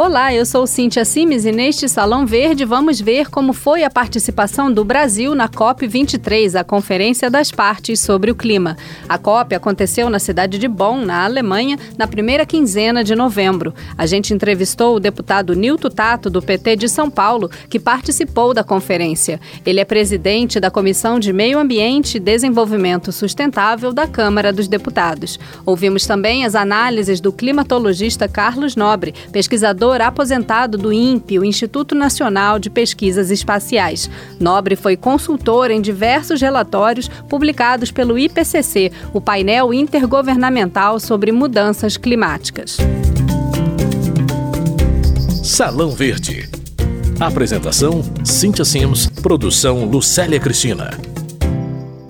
Olá, eu sou Cíntia Simes e neste Salão Verde vamos ver como foi a participação do Brasil na COP23, a Conferência das Partes sobre o Clima. A COP aconteceu na cidade de Bonn, na Alemanha, na primeira quinzena de novembro. A gente entrevistou o deputado Nilton Tato, do PT de São Paulo, que participou da conferência. Ele é presidente da Comissão de Meio Ambiente e Desenvolvimento Sustentável da Câmara dos Deputados. Ouvimos também as análises do climatologista Carlos Nobre, pesquisador pesquisador aposentado do INPE, o Instituto Nacional de Pesquisas Espaciais. Nobre foi consultor em diversos relatórios publicados pelo IPCC, o painel intergovernamental sobre mudanças climáticas. Salão Verde. Apresentação: Cíntia Sims. Produção: Lucélia Cristina.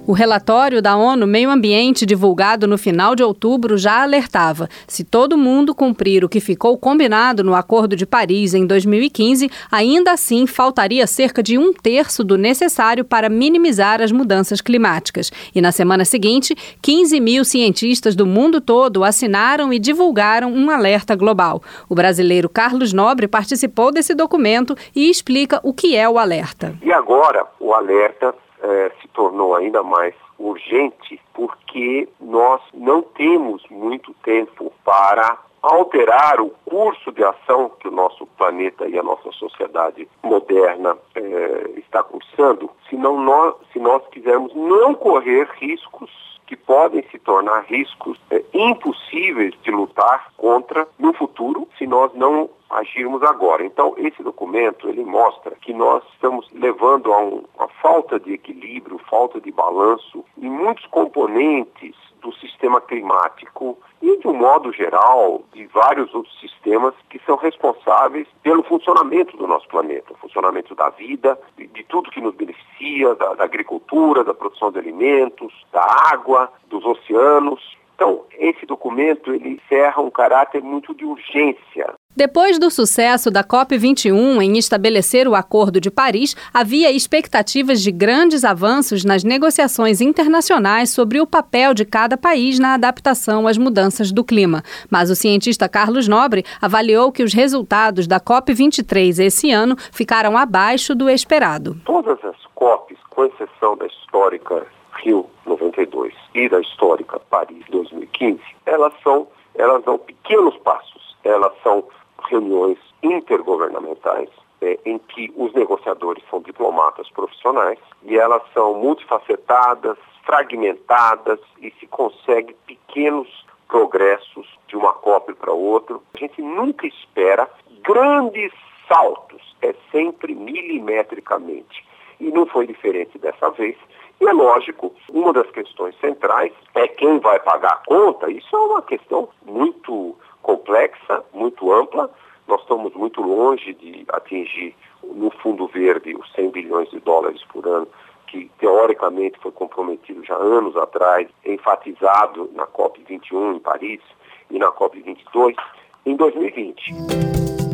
O relatório da ONU Meio Ambiente, divulgado no final de outubro, já alertava: se todo mundo cumprir o que ficou combinado no Acordo de Paris em 2015, ainda assim faltaria cerca de um terço do necessário para minimizar as mudanças climáticas. E na semana seguinte, 15 mil cientistas do mundo todo assinaram e divulgaram um alerta global. O brasileiro Carlos Nobre participou desse documento e explica o que é o alerta. E agora, o alerta é, se tornou ainda mais urgente porque nós não temos muito tempo para alterar o curso de ação que o nosso planeta e a nossa sociedade moderna é, está cursando, se, não nós, se nós quisermos não correr riscos que podem se tornar riscos é, impossíveis de lutar contra no futuro se nós não agirmos agora. Então, esse documento, ele mostra que nós estamos levando a um, uma falta de equilíbrio, falta de balanço em muitos componentes do sistema climático e, de um modo geral, de vários outros sistemas que são responsáveis pelo funcionamento do nosso planeta, o funcionamento da vida, de, de tudo que nos beneficia, da, da agricultura, da produção de alimentos, da água, dos oceanos. Então, esse documento ele encerra um caráter muito de urgência depois do sucesso da COP21 em estabelecer o Acordo de Paris, havia expectativas de grandes avanços nas negociações internacionais sobre o papel de cada país na adaptação às mudanças do clima. Mas o cientista Carlos Nobre avaliou que os resultados da COP23 esse ano ficaram abaixo do esperado. Todas as COPs, com exceção da histórica Rio 92 e da histórica Paris 2015, elas são elas dão pequenos passos, elas são reuniões intergovernamentais é, em que os negociadores são diplomatas profissionais e elas são multifacetadas, fragmentadas e se consegue pequenos progressos de uma COP para outra. A gente nunca espera grandes saltos, é sempre milimetricamente. E não foi diferente dessa vez. E é lógico, uma das questões centrais é quem vai pagar a conta. Isso é uma questão muito complexa, muito ampla. Nós estamos muito longe de atingir no Fundo Verde os 100 bilhões de dólares por ano, que teoricamente foi comprometido já anos atrás, enfatizado na COP21 em Paris e na COP22 em 2020.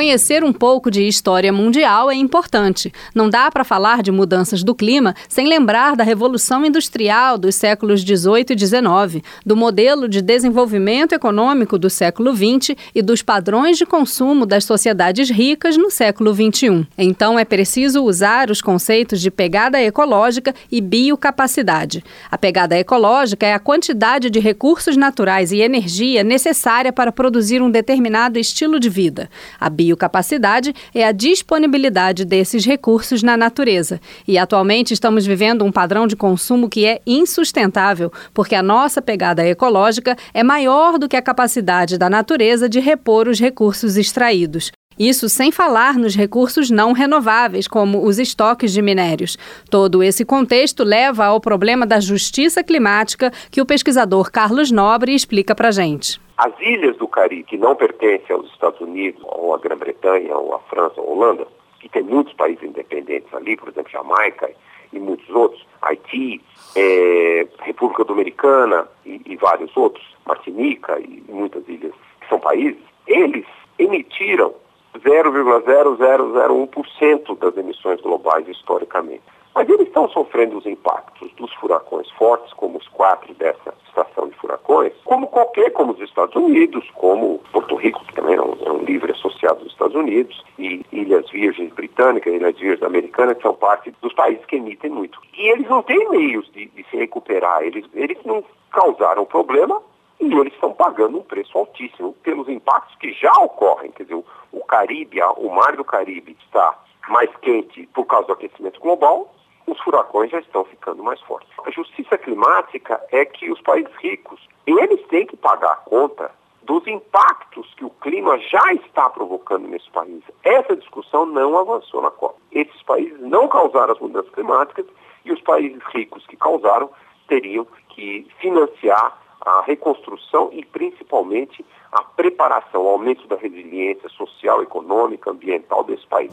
Conhecer um pouco de história mundial é importante. Não dá para falar de mudanças do clima sem lembrar da Revolução Industrial dos séculos 18 e 19, do modelo de desenvolvimento econômico do século 20 e dos padrões de consumo das sociedades ricas no século 21. Então é preciso usar os conceitos de pegada ecológica e biocapacidade. A pegada ecológica é a quantidade de recursos naturais e energia necessária para produzir um determinado estilo de vida. A biocapacidade é a disponibilidade desses recursos na natureza. E atualmente estamos vivendo um padrão de consumo que é insustentável, porque a nossa pegada ecológica é maior do que a capacidade da natureza de repor os recursos extraídos. Isso sem falar nos recursos não renováveis, como os estoques de minérios. Todo esse contexto leva ao problema da justiça climática que o pesquisador Carlos Nobre explica para gente. As ilhas do Caribe, que não pertencem aos Estados Unidos, ou à Grã-Bretanha, ou à França, ou à Holanda, que tem muitos países independentes ali, por exemplo, Jamaica e muitos outros, Haiti, é, República Dominicana e, e vários outros, Martinica e muitas ilhas que são países, eles emitiram 0,0001% das emissões globais historicamente. Mas eles estão sofrendo os impactos dos furacões fortes, como os quatro dessa estação de furacões, como qualquer, como os Estados Unidos, como Porto Rico, que também é um, é um livre associado dos Estados Unidos, e Ilhas Virgens Britânicas, Ilhas Virgens Americanas, que são parte dos países que emitem muito. E eles não têm meios de, de se recuperar, eles, eles não causaram problema e eles estão pagando um preço altíssimo pelos impactos que já ocorrem. Quer dizer, o, o Caribe, o mar do Caribe está mais quente por causa do aquecimento global, os furacões já estão ficando mais fortes. A justiça climática é que os países ricos, eles têm que pagar a conta dos impactos que o clima já está provocando nesse país. Essa discussão não avançou na COP. Esses países não causaram as mudanças climáticas e os países ricos que causaram teriam que financiar a reconstrução e principalmente a preparação, o aumento da resiliência social, econômica, ambiental desse país.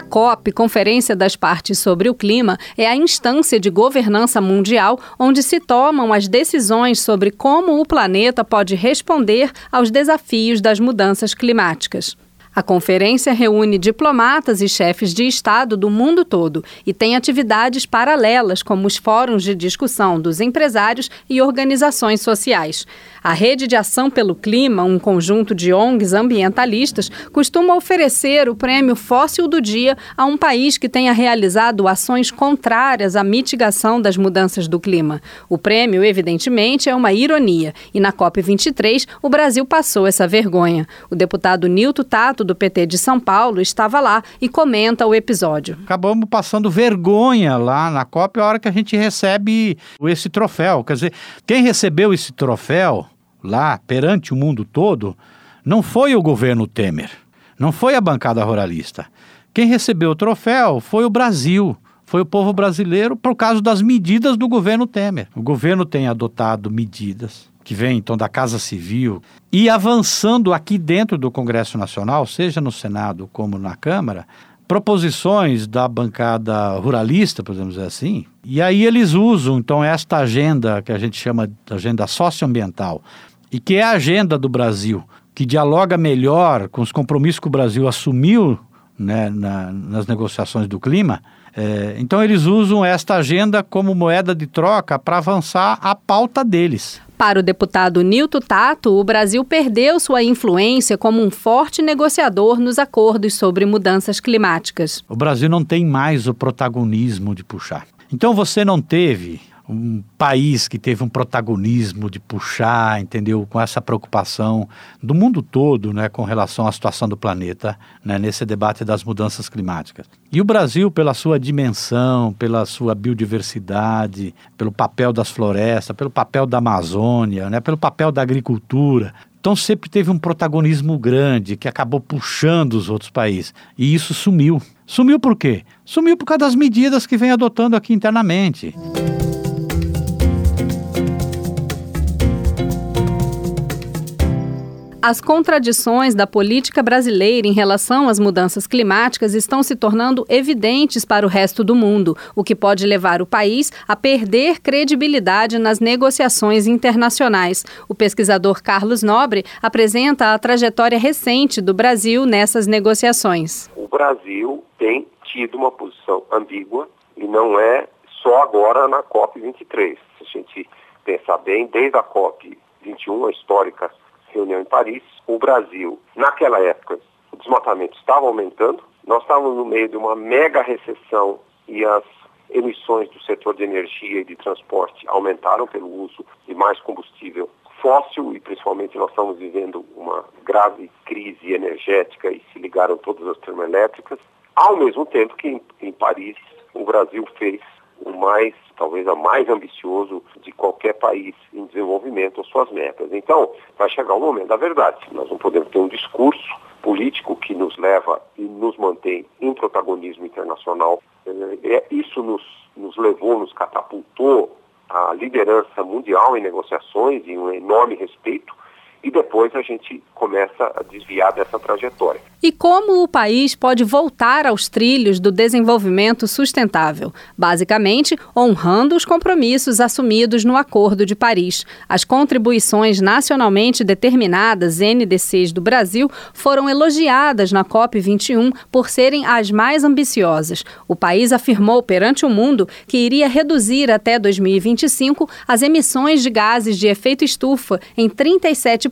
A COP, Conferência das Partes sobre o Clima, é a instância de governança mundial onde se tomam as decisões sobre como o planeta pode responder aos desafios das mudanças climáticas. A conferência reúne diplomatas e chefes de Estado do mundo todo e tem atividades paralelas, como os fóruns de discussão dos empresários e organizações sociais. A Rede de Ação pelo Clima, um conjunto de ONGs ambientalistas, costuma oferecer o prêmio Fóssil do Dia a um país que tenha realizado ações contrárias à mitigação das mudanças do clima. O prêmio, evidentemente, é uma ironia e na COP23 o Brasil passou essa vergonha. O deputado Nilton Tato do PT de São Paulo, estava lá e comenta o episódio. Acabamos passando vergonha lá na COP a hora que a gente recebe esse troféu. Quer dizer, quem recebeu esse troféu lá perante o mundo todo não foi o governo Temer, não foi a bancada ruralista. Quem recebeu o troféu foi o Brasil foi o povo brasileiro por causa das medidas do governo Temer. O governo tem adotado medidas que vem então da Casa Civil, e avançando aqui dentro do Congresso Nacional, seja no Senado como na Câmara, proposições da bancada ruralista, podemos dizer assim, e aí eles usam então esta agenda que a gente chama de agenda socioambiental, e que é a agenda do Brasil, que dialoga melhor com os compromissos que o Brasil assumiu né, na, nas negociações do clima. É, então eles usam esta agenda como moeda de troca para avançar a pauta deles. Para o deputado Nilton Tato, o Brasil perdeu sua influência como um forte negociador nos acordos sobre mudanças climáticas. O Brasil não tem mais o protagonismo de puxar. Então você não teve um país que teve um protagonismo de puxar, entendeu, com essa preocupação do mundo todo, né, com relação à situação do planeta, né, nesse debate das mudanças climáticas. E o Brasil, pela sua dimensão, pela sua biodiversidade, pelo papel das florestas, pelo papel da Amazônia, né, pelo papel da agricultura, então sempre teve um protagonismo grande que acabou puxando os outros países. E isso sumiu. Sumiu por quê? Sumiu por causa das medidas que vem adotando aqui internamente. As contradições da política brasileira em relação às mudanças climáticas estão se tornando evidentes para o resto do mundo, o que pode levar o país a perder credibilidade nas negociações internacionais. O pesquisador Carlos Nobre apresenta a trajetória recente do Brasil nessas negociações. O Brasil tem tido uma posição ambígua e não é só agora na COP23. Se a gente pensar bem, desde a COP21, a histórica reunião em Paris, o Brasil, naquela época, o desmatamento estava aumentando, nós estávamos no meio de uma mega recessão e as emissões do setor de energia e de transporte aumentaram pelo uso de mais combustível fóssil e principalmente nós estamos vivendo uma grave crise energética e se ligaram todas as termoelétricas, ao mesmo tempo que em, em Paris o Brasil fez o mais, talvez a mais ambicioso de qualquer país em desenvolvimento, as suas metas. Então, vai chegar o momento da verdade. Nós não podemos ter um discurso político que nos leva e nos mantém em protagonismo internacional. É, isso nos, nos levou, nos catapultou à liderança mundial em negociações e um enorme respeito. E depois a gente começa a desviar dessa trajetória. E como o país pode voltar aos trilhos do desenvolvimento sustentável? Basicamente, honrando os compromissos assumidos no Acordo de Paris. As contribuições nacionalmente determinadas NDCs do Brasil foram elogiadas na COP21 por serem as mais ambiciosas. O país afirmou perante o mundo que iria reduzir até 2025 as emissões de gases de efeito estufa em 37%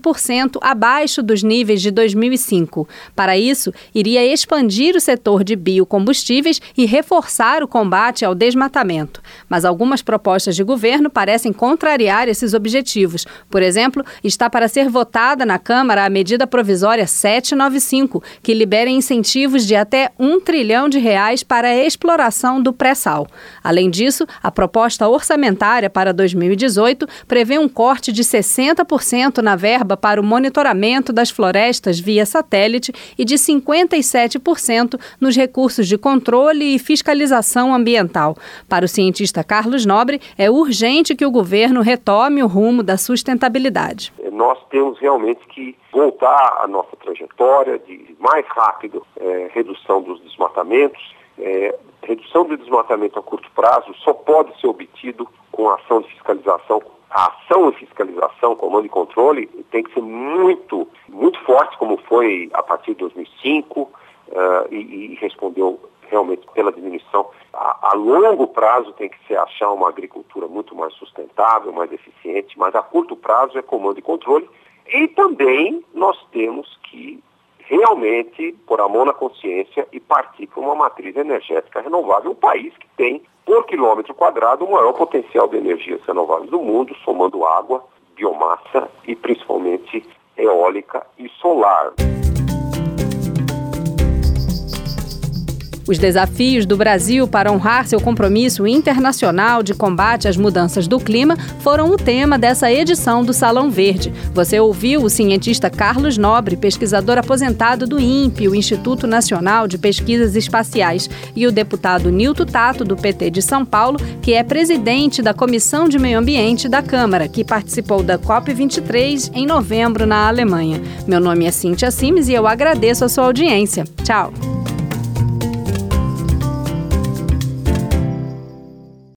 abaixo dos níveis de 2005. Para isso, iria expandir o setor de biocombustíveis e reforçar o combate ao desmatamento. Mas algumas propostas de governo parecem contrariar esses objetivos. Por exemplo, está para ser votada na Câmara a medida provisória 795, que libera incentivos de até um trilhão de reais para a exploração do pré-sal. Além disso, a proposta orçamentária para 2018 prevê um corte de 60% na verba para o monitoramento das florestas via satélite e de 57% nos recursos de controle e fiscalização ambiental. Para o cientista Carlos Nobre, é urgente que o governo retome o rumo da sustentabilidade. Nós temos realmente que voltar à nossa trajetória de mais rápido é, redução dos desmatamentos. É, redução do desmatamento a curto prazo só pode ser obtido com ação de fiscalização a ação e fiscalização, comando e controle, tem que ser muito, muito forte, como foi a partir de 2005, uh, e, e, respondeu realmente pela diminuição. A, a, longo prazo tem que ser achar uma agricultura muito mais sustentável, mais eficiente, mas a curto prazo é comando e controle. E também nós temos que realmente pôr a mão na consciência e partir para uma matriz energética renovável, um país que tem por quilômetro quadrado o maior potencial de energias renováveis do mundo, somando água, biomassa e principalmente eólica e solar. Os desafios do Brasil para honrar seu compromisso internacional de combate às mudanças do clima foram o tema dessa edição do Salão Verde. Você ouviu o cientista Carlos Nobre, pesquisador aposentado do INPE, o Instituto Nacional de Pesquisas Espaciais, e o deputado Nilton Tato, do PT de São Paulo, que é presidente da Comissão de Meio Ambiente da Câmara, que participou da COP23 em novembro na Alemanha. Meu nome é Cintia Simes e eu agradeço a sua audiência. Tchau.